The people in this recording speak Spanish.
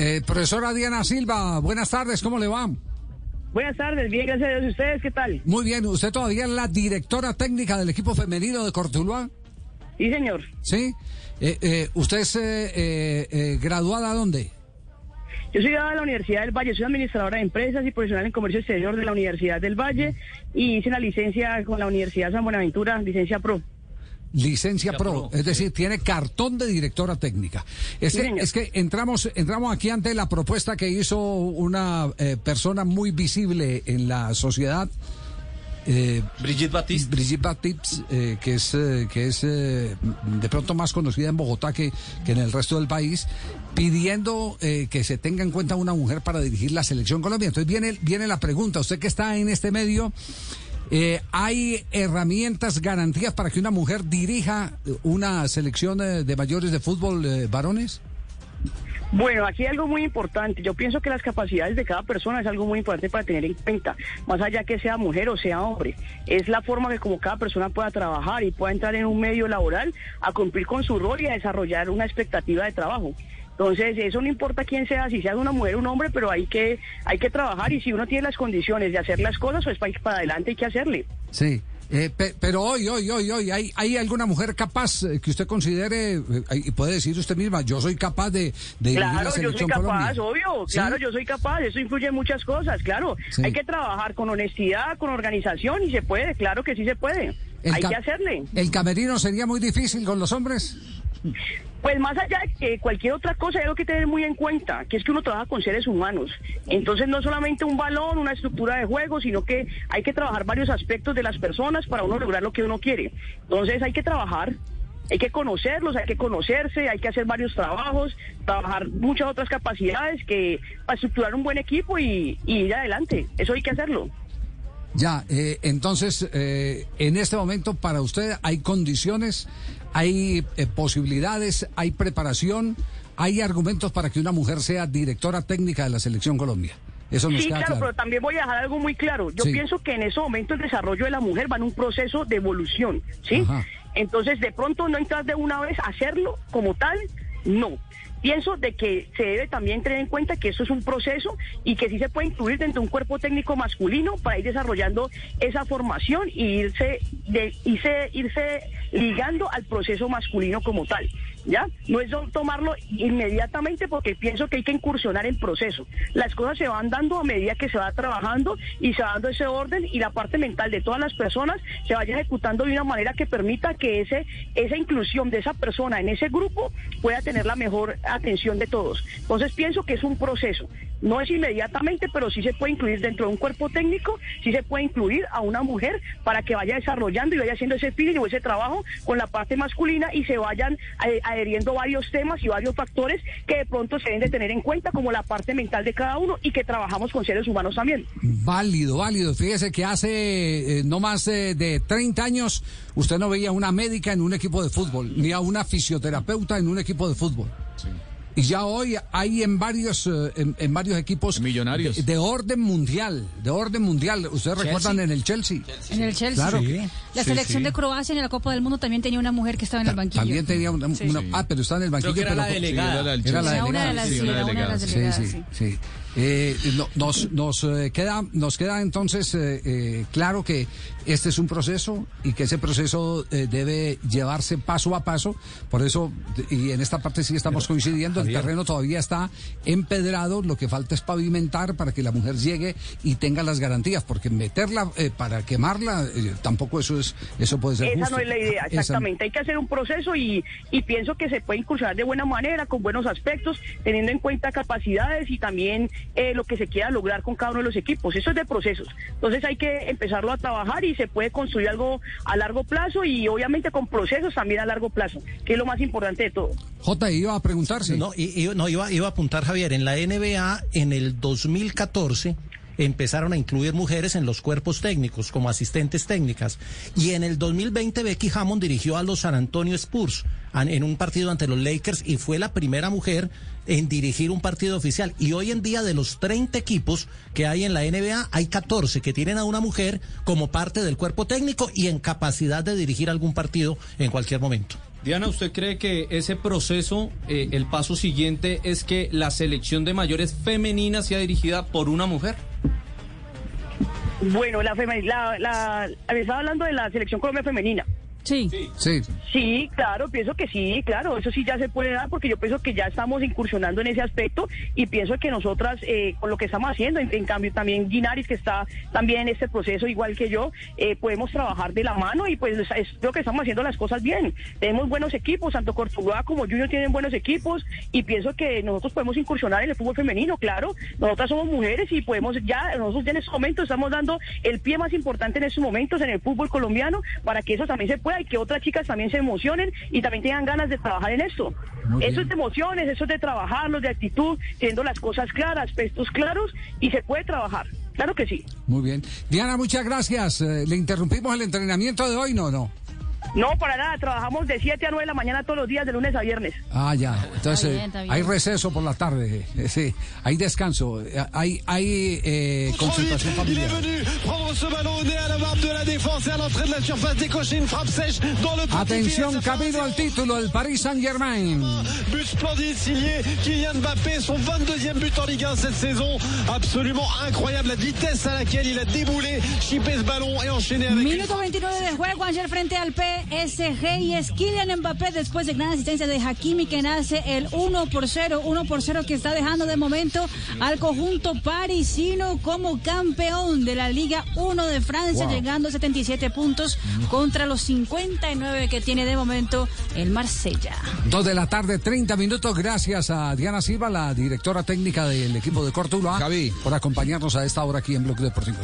Eh, profesora Diana Silva, buenas tardes, ¿cómo le va? Buenas tardes, bien, gracias a Dios. ¿Ustedes qué tal? Muy bien, ¿usted todavía es la directora técnica del equipo femenino de Cortuluá? Sí, señor. ¿Sí? Eh, eh, ¿Usted es eh, graduada dónde? Yo soy graduada de la Universidad del Valle, soy administradora de empresas y profesional en comercio exterior de la Universidad del Valle y hice la licencia con la Universidad San Buenaventura, licencia pro. Licencia pro, es decir, tiene cartón de directora técnica. Es, que, es que entramos, entramos aquí ante la propuesta que hizo una eh, persona muy visible en la sociedad. Eh, Brigitte Batiste. Brigitte Batiste, eh, que es, eh, que es eh, de pronto más conocida en Bogotá que, que en el resto del país, pidiendo eh, que se tenga en cuenta una mujer para dirigir la selección Colombia. Entonces viene, viene la pregunta, usted que está en este medio, eh, ¿Hay herramientas, garantías para que una mujer dirija una selección eh, de mayores de fútbol eh, varones? Bueno, aquí hay algo muy importante. Yo pienso que las capacidades de cada persona es algo muy importante para tener en cuenta, más allá que sea mujer o sea hombre. Es la forma que como cada persona pueda trabajar y pueda entrar en un medio laboral a cumplir con su rol y a desarrollar una expectativa de trabajo. Entonces, eso no importa quién sea, si sea una mujer o un hombre, pero hay que, hay que trabajar y si uno tiene las condiciones de hacer las cosas, pues para para adelante hay que hacerle. Sí. Eh, pe- pero hoy, hoy, hoy, hoy, ¿hay, ¿hay alguna mujer capaz eh, que usted considere, eh, y puede decir usted misma, yo soy capaz de, de la Claro, yo soy capaz, Colombia? obvio, ¿Sí? claro, yo soy capaz, eso influye en muchas cosas, claro. Sí. Hay que trabajar con honestidad, con organización y se puede, claro que sí se puede. El Hay que hacerle. ¿El camerino sería muy difícil con los hombres? Pues más allá de cualquier otra cosa hay algo que tener muy en cuenta, que es que uno trabaja con seres humanos. Entonces no solamente un balón, una estructura de juego, sino que hay que trabajar varios aspectos de las personas para uno lograr lo que uno quiere. Entonces hay que trabajar, hay que conocerlos, hay que conocerse, hay que hacer varios trabajos, trabajar muchas otras capacidades que para estructurar un buen equipo y, y ir adelante. Eso hay que hacerlo. Ya, eh, entonces, eh, en este momento para usted hay condiciones, hay eh, posibilidades, hay preparación, hay argumentos para que una mujer sea directora técnica de la Selección Colombia. Eso Sí, claro, claro. pero también voy a dejar algo muy claro. Yo Sí. pienso que en ese momento el desarrollo de la mujer va en un proceso de evolución, ¿sí? Ajá. Entonces, de pronto no entrar de una vez a hacerlo como tal, no. Pienso de que se debe también tener en cuenta que esto es un proceso y que sí se puede incluir dentro de un cuerpo técnico masculino para ir desarrollando esa formación y irse, irse ligando al proceso masculino como tal. ¿Ya? No es tomarlo inmediatamente porque pienso que hay que incursionar en proceso. Las cosas se van dando a medida que se va trabajando y se va dando ese orden y la parte mental de todas las personas se vaya ejecutando de una manera que permita que ese, esa inclusión de esa persona en ese grupo pueda tener la mejor atención de todos. Entonces pienso que es un proceso. No es inmediatamente, pero sí se puede incluir dentro de un cuerpo técnico, sí se puede incluir a una mujer para que vaya desarrollando y vaya haciendo ese feeling o ese trabajo con la parte masculina y se vayan eh, adheriendo varios temas y varios factores que de pronto se deben de tener en cuenta, como la parte mental de cada uno y que trabajamos con seres humanos también. Válido, válido. Fíjese que hace eh, no más eh, de 30 años usted no veía una médica en un equipo de fútbol, ni a una fisioterapeuta en un equipo de fútbol. Y ya hoy hay en varios eh, en, en varios equipos Millonarios. De, de orden mundial, de orden mundial. Ustedes recuerdan en el Chelsea. En el Chelsea. Claro. La Sí, selección sí. de Croacia en la Copa del Mundo también tenía una mujer que estaba en el banquillo. También tenía una, Sí. una- ah, pero está en el banquillo. que era pero- la delegada. Sí, era la del Era la delegada, era una de las delegada. Sí, delegadas, sí, sí. Eh, no- nos nos eh, queda nos queda entonces eh, eh, claro que este es un proceso y que ese proceso eh, debe llevarse paso a paso. Por eso y en esta parte sí estamos coincidiendo. El terreno todavía está empedrado. Lo que falta es pavimentar para que la mujer llegue y tenga las garantías. Porque meterla eh, para quemarla eh, tampoco eso es eso puede ser Esa justo. no es la idea, Esa- exactamente. Hay que hacer un proceso y, y pienso que se puede incursionar de buena manera, con buenos aspectos, teniendo en cuenta capacidades y también eh, lo que se quiera lograr con cada uno de los equipos. Eso es de procesos. Entonces hay que empezarlo a trabajar y se puede construir algo a largo plazo y obviamente con procesos también a largo plazo, que es lo más importante de todo. J iba a preguntarse. No, y- y- no, iba, iba a apuntar Javier, en la NBA en el 2014 empezaron a incluir mujeres en los cuerpos técnicos como asistentes técnicas y en el 2020 Becky Hammond dirigió a los San Antonio Spurs en un partido ante los Lakers y fue la primera mujer en dirigir un partido oficial y hoy en día de los 30 equipos que hay en la NBA hay 14 que tienen a una mujer como parte del cuerpo técnico y en capacidad de dirigir algún partido en cualquier momento. Diana, ¿usted cree que ese proceso, eh, el paso siguiente es que la selección de mayores femenina sea dirigida por una mujer? Bueno, la, la, la, estaba hablando de la selección Colombia femenina. Sí. Sí. Sí, claro, pienso que sí, claro, eso sí ya se puede dar porque yo pienso que ya estamos incursionando en ese aspecto y pienso que nosotras, eh, con lo que estamos haciendo, en, cambio también Guinaris, que está también en este proceso igual que yo, eh, podemos trabajar de la mano y pues es, creo que estamos haciendo las cosas bien. Tenemos buenos equipos, tanto Cortuluá como Junior tienen buenos equipos y pienso que nosotros podemos incursionar en el fútbol femenino, claro, nosotras somos mujeres y podemos ya, nosotros ya en este momento estamos dando el pie más importante en estos momentos en el fútbol colombiano para que eso también se pueda y que otras chicas también se emocionen y también tengan ganas de trabajar en esto. eso es de emociones, eso es de trabajarlos, de actitud, teniendo las cosas claras, aspectos claros y se puede trabajar. Claro que sí. Muy bien. Diana, muchas gracias. Eh, ¿Le interrumpimos el entrenamiento de hoy? No, no. No, para nada, trabajamos de 7 a 9 de la mañana todos los días, de lunes a viernes. Ah, ya. Entonces, hay receso por la tarde. Eh, sí, hay descanso. Eh, hay, hay eh, concentración familiar. Atención, camino al título, el Paris Saint-Germain. But splendide signé Kylian Mbappé, son 22e but en Ligue 1 cette saison. Absolument incroyable la vitesse à laquelle il a déboulé, chipé ce ballon et enchaîné avec. Minuto 29 de juego, Ángel frente al PSG y es Kylian Mbappé después de gran asistencia de Hakimi que nace el 1 por 0, 1 por 0 que está dejando de momento al conjunto parisino como campeón de la Liga 1 de Francia, llegando a 77 puntos contra los 59 que tiene de momento el Marsella. Dos de la tarde, 30 minutos. Gracias a Diana Silva, la directora técnica del equipo de Cortuluá, por acompañarnos a esta hora aquí en Bloque Deportivo.